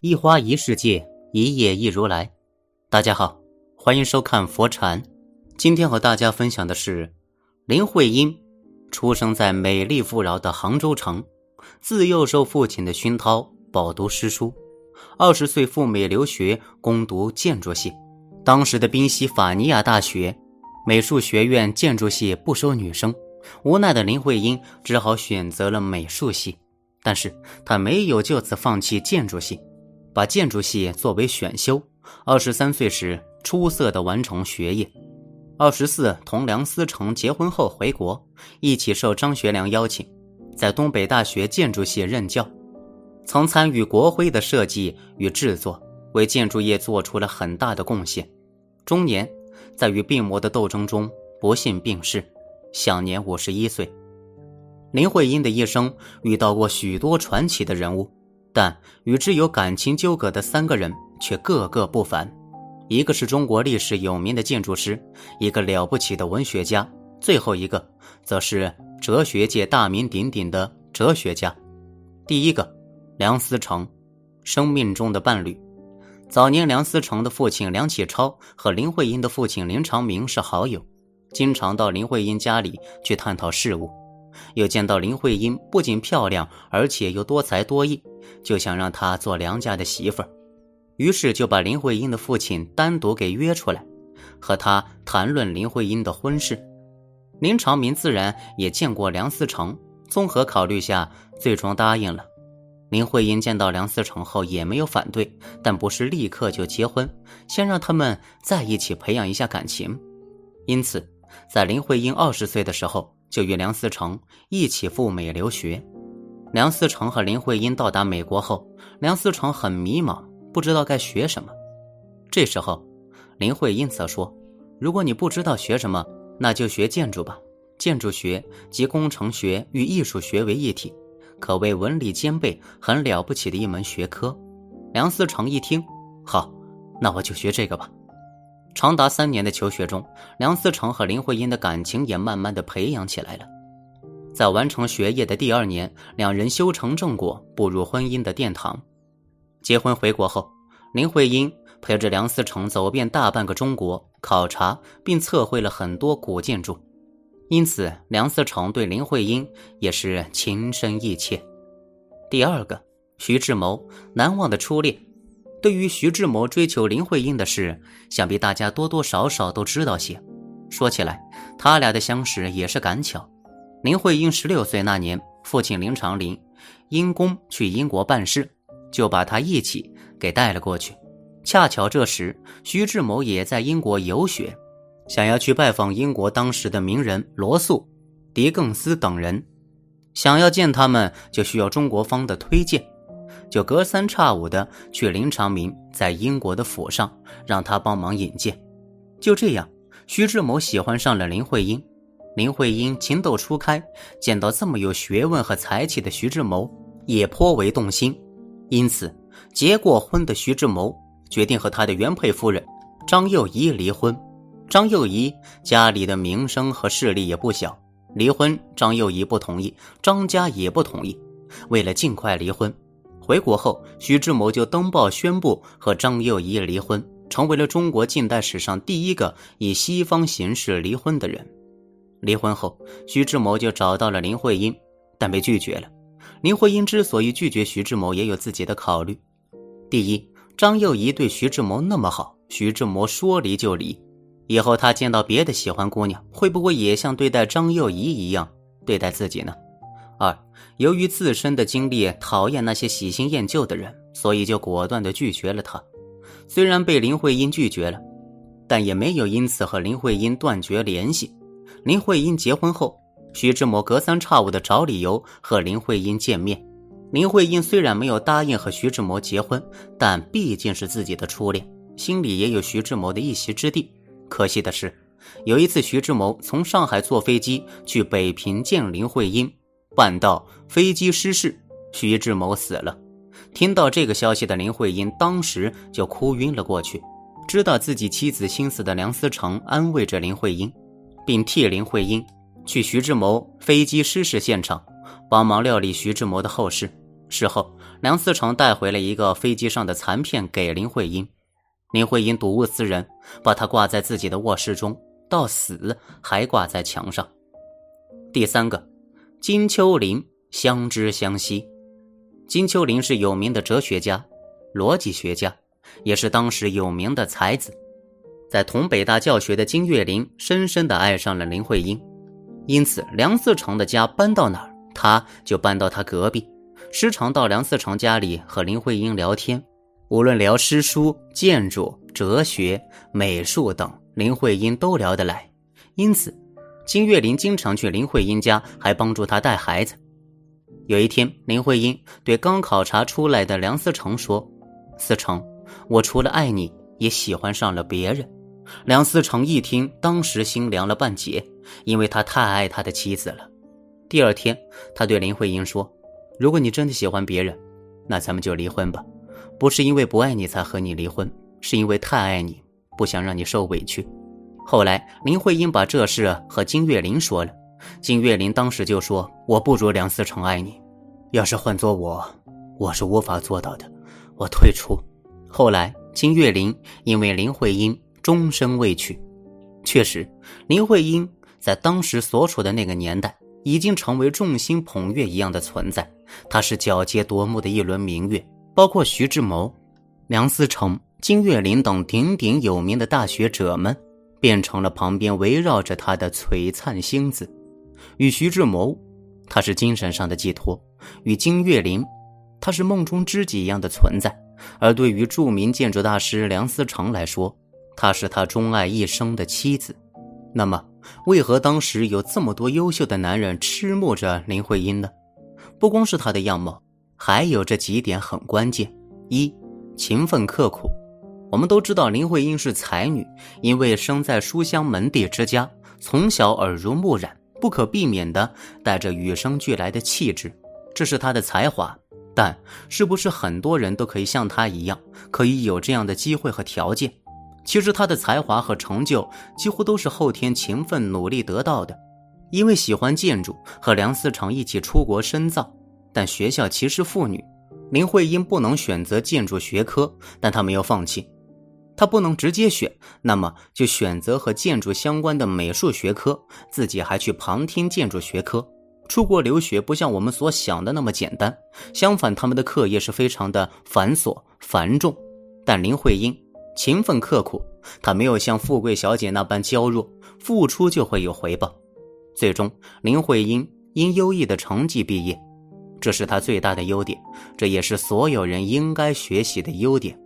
一花一世界，一叶一如来。大家好，欢迎收看佛禅。今天和大家分享的是林徽因，出生在美丽富饶的杭州城，自幼受父亲的熏陶，饱读诗书。二十岁赴美留学，攻读建筑系。当时的宾夕法尼亚大学美术学院建筑系不收女生，无奈的林徽因只好选择了美术系。但是她没有就此放弃建筑系。把建筑系作为选修，二十三岁时出色的完成学业。二十四同梁思成结婚后回国，一起受张学良邀请，在东北大学建筑系任教，曾参与国徽的设计与制作，为建筑业做出了很大的贡献。中年，在与病魔的斗争中不幸病逝，享年五十一岁。林徽因的一生遇到过许多传奇的人物。但与之有感情纠葛的三个人却个个不凡，一个是中国历史有名的建筑师，一个了不起的文学家，最后一个则是哲学界大名鼎鼎的哲学家。第一个，梁思成，生命中的伴侣。早年，梁思成的父亲梁启超和林徽因的父亲林长民是好友，经常到林徽因家里去探讨事务。又见到林徽因不仅漂亮，而且又多才多艺，就想让她做梁家的媳妇儿，于是就把林徽因的父亲单独给约出来，和他谈论林徽因的婚事。林长民自然也见过梁思成，综合考虑下，最终答应了。林徽因见到梁思成后也没有反对，但不是立刻就结婚，先让他们在一起培养一下感情。因此，在林徽因二十岁的时候。就与梁思成一起赴美留学。梁思成和林徽因到达美国后，梁思成很迷茫，不知道该学什么。这时候，林徽因则说：“如果你不知道学什么，那就学建筑吧。建筑学集工程学与艺术学为一体，可谓文理兼备、很了不起的一门学科。”梁思成一听，好，那我就学这个吧。长达三年的求学中，梁思成和林徽因的感情也慢慢的培养起来了。在完成学业的第二年，两人修成正果，步入婚姻的殿堂。结婚回国后，林徽因陪着梁思成走遍大半个中国，考察并测绘了很多古建筑，因此梁思成对林徽因也是情深意切。第二个，徐志摩难忘的初恋。对于徐志摩追求林徽因的事，想必大家多多少少都知道些。说起来，他俩的相识也是赶巧。林徽因十六岁那年，父亲林长林因公去英国办事，就把他一起给带了过去。恰巧这时，徐志摩也在英国游学，想要去拜访英国当时的名人罗素、狄更斯等人。想要见他们，就需要中国方的推荐。就隔三差五的去林长民在英国的府上，让他帮忙引荐。就这样，徐志摩喜欢上了林徽因。林徽因情窦初开，见到这么有学问和才气的徐志摩，也颇为动心。因此，结过婚的徐志摩决定和他的原配夫人张幼仪离婚。张幼仪家里的名声和势力也不小，离婚张幼仪不同意，张家也不同意。为了尽快离婚。回国后，徐志摩就登报宣布和张幼仪离婚，成为了中国近代史上第一个以西方形式离婚的人。离婚后，徐志摩就找到了林徽因，但被拒绝了。林徽因之所以拒绝徐志摩，也有自己的考虑。第一，张幼仪对徐志摩那么好，徐志摩说离就离，以后他见到别的喜欢姑娘，会不会也像对待张幼仪一样对待自己呢？二，由于自身的经历讨厌那些喜新厌旧的人，所以就果断的拒绝了他。虽然被林徽因拒绝了，但也没有因此和林徽因断绝联系。林徽因结婚后，徐志摩隔三差五的找理由和林徽因见面。林徽因虽然没有答应和徐志摩结婚，但毕竟是自己的初恋，心里也有徐志摩的一席之地。可惜的是，有一次徐志摩从上海坐飞机去北平见林徽因，半道飞机失事，徐志摩死了。听到这个消息的林徽因当时就哭晕了过去。知道自己妻子心思的梁思成安慰着林徽因，并替林徽因去徐志摩飞机失事现场，帮忙料理徐志摩的后事。事后，梁思成带回了一个飞机上的残片给林徽因，林徽因睹物思人，把它挂在自己的卧室中，到死还挂在墙上。第三个，金秋林相知相惜。金秋林是有名的哲学家、逻辑学家。也是当时有名的才子，在同北大教学的金岳霖深深的爱上了林徽因，因此梁思成的家搬到哪儿，他就搬到他隔壁，时常到梁思成家里和林徽因聊天，无论聊诗书、建筑、哲学、美术等，林徽因都聊得来。因此，金岳霖经常去林徽因家，还帮助她带孩子。有一天，林徽因对刚考察出来的梁思成说：“思成。”我除了爱你，也喜欢上了别人。梁思成一听，当时心凉了半截，因为他太爱他的妻子了。第二天，他对林徽因说：“如果你真的喜欢别人，那咱们就离婚吧。不是因为不爱你才和你离婚，是因为太爱你，不想让你受委屈。”后来，林徽因把这事和金岳霖说了，金岳霖当时就说：“我不如梁思成爱你，要是换做我，我是无法做到的，我退出。”后来，金岳霖因为林徽因终身未娶。确实，林徽因在当时所处的那个年代，已经成为众星捧月一样的存在。她是皎洁夺目的一轮明月，包括徐志摩、梁思成、金岳霖等鼎鼎有名的大学者们，变成了旁边围绕着她的璀璨星子。与徐志摩，他是精神上的寄托；与金岳霖，他是梦中知己一样的存在。而对于著名建筑大师梁思成来说，他是他钟爱一生的妻子。那么，为何当时有这么多优秀的男人痴慕着林徽因呢？不光是她的样貌，还有这几点很关键：一、勤奋刻苦。我们都知道林徽因是才女，因为生在书香门第之家，从小耳濡目染，不可避免的带着与生俱来的气质，这是她的才华。但是不是很多人都可以像她一样，可以有这样的机会和条件？其实她的才华和成就几乎都是后天勤奋努力得到的。因为喜欢建筑，和梁思成一起出国深造，但学校歧视妇女，林徽因不能选择建筑学科，但她没有放弃。他不能直接选，那么就选择和建筑相关的美术学科，自己还去旁听建筑学科。出国留学不像我们所想的那么简单，相反，他们的课业是非常的繁琐繁重。但林徽因勤奋刻苦，她没有像富贵小姐那般娇弱，付出就会有回报。最终，林徽因因优异的成绩毕业，这是她最大的优点，这也是所有人应该学习的优点。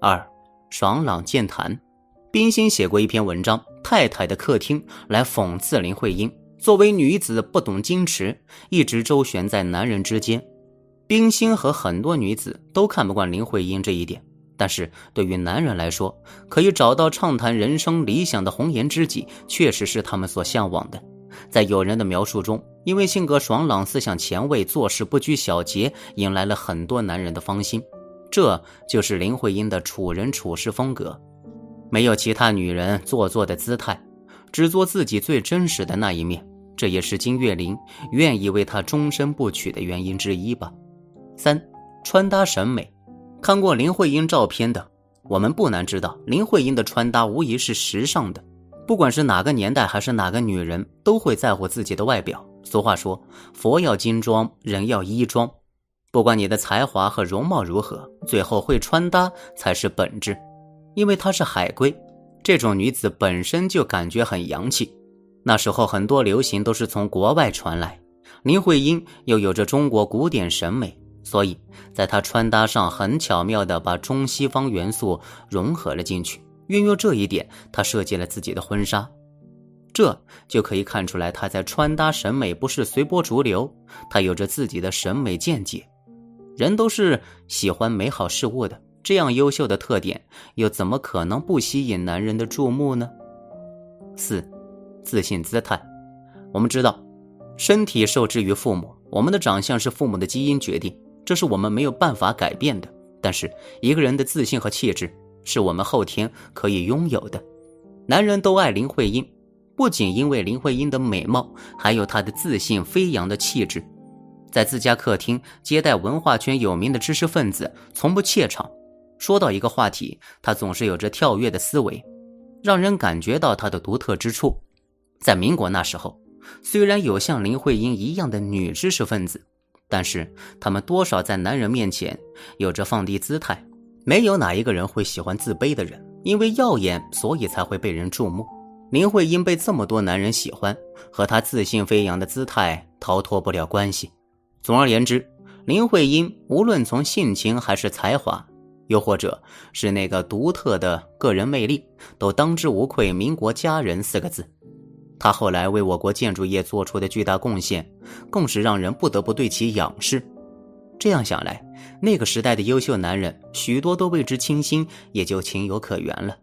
二，爽朗健谈，冰心写过一篇文章《太太的客厅》，来讽刺林徽因。作为女子，不懂矜持，一直周旋在男人之间。冰心和很多女子都看不惯林徽因这一点，但是对于男人来说，可以找到畅谈人生理想的红颜知己，确实是他们所向往的。在有人的描述中，因为性格爽朗、思想前卫、做事不拘小节，引来了很多男人的芳心。这就是林徽因的处人处事风格，没有其他女人做作的姿态，只做自己最真实的那一面。这也是金岳霖愿意为她终身不娶的原因之一吧。三，穿搭审美，看过林徽因照片的，我们不难知道，林徽因的穿搭无疑是时尚的。不管是哪个年代，还是哪个女人，都会在乎自己的外表。俗话说，佛要金装，人要衣装。不管你的才华和容貌如何，最后会穿搭才是本质。因为她是海归，这种女子本身就感觉很洋气。那时候很多流行都是从国外传来，林徽因又有着中国古典审美，所以在她穿搭上很巧妙地把中西方元素融合了进去。运用这一点，她设计了自己的婚纱。这就可以看出来，她在穿搭审美不是随波逐流，她有着自己的审美见解。人都是喜欢美好事物的，这样优秀的特点，又怎么可能不吸引男人的注目呢？四，自信姿态。我们知道，身体受制于父母，我们的长相是父母的基因决定，这是我们没有办法改变的。但是，一个人的自信和气质，是我们后天可以拥有的。男人都爱林徽因。不仅因为林徽因的美貌，还有她的自信飞扬的气质，在自家客厅接待文化圈有名的知识分子，从不怯场。说到一个话题，他总是有着跳跃的思维，让人感觉到他的独特之处。在民国那时候，虽然有像林徽因一样的女知识分子，但是她们多少在男人面前有着放低姿态。没有哪一个人会喜欢自卑的人，因为耀眼，所以才会被人注目。林徽因被这么多男人喜欢，和她自信飞扬的姿态逃脱不了关系。总而言之，林徽因无论从性情还是才华，又或者是那个独特的个人魅力，都当之无愧“民国佳人”四个字。她后来为我国建筑业做出的巨大贡献，更是让人不得不对其仰视。这样想来，那个时代的优秀男人，许多都为之倾心，也就情有可原了。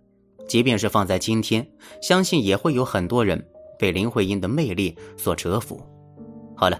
即便是放在今天，相信也会有很多人被林徽因的魅力所折服。好了，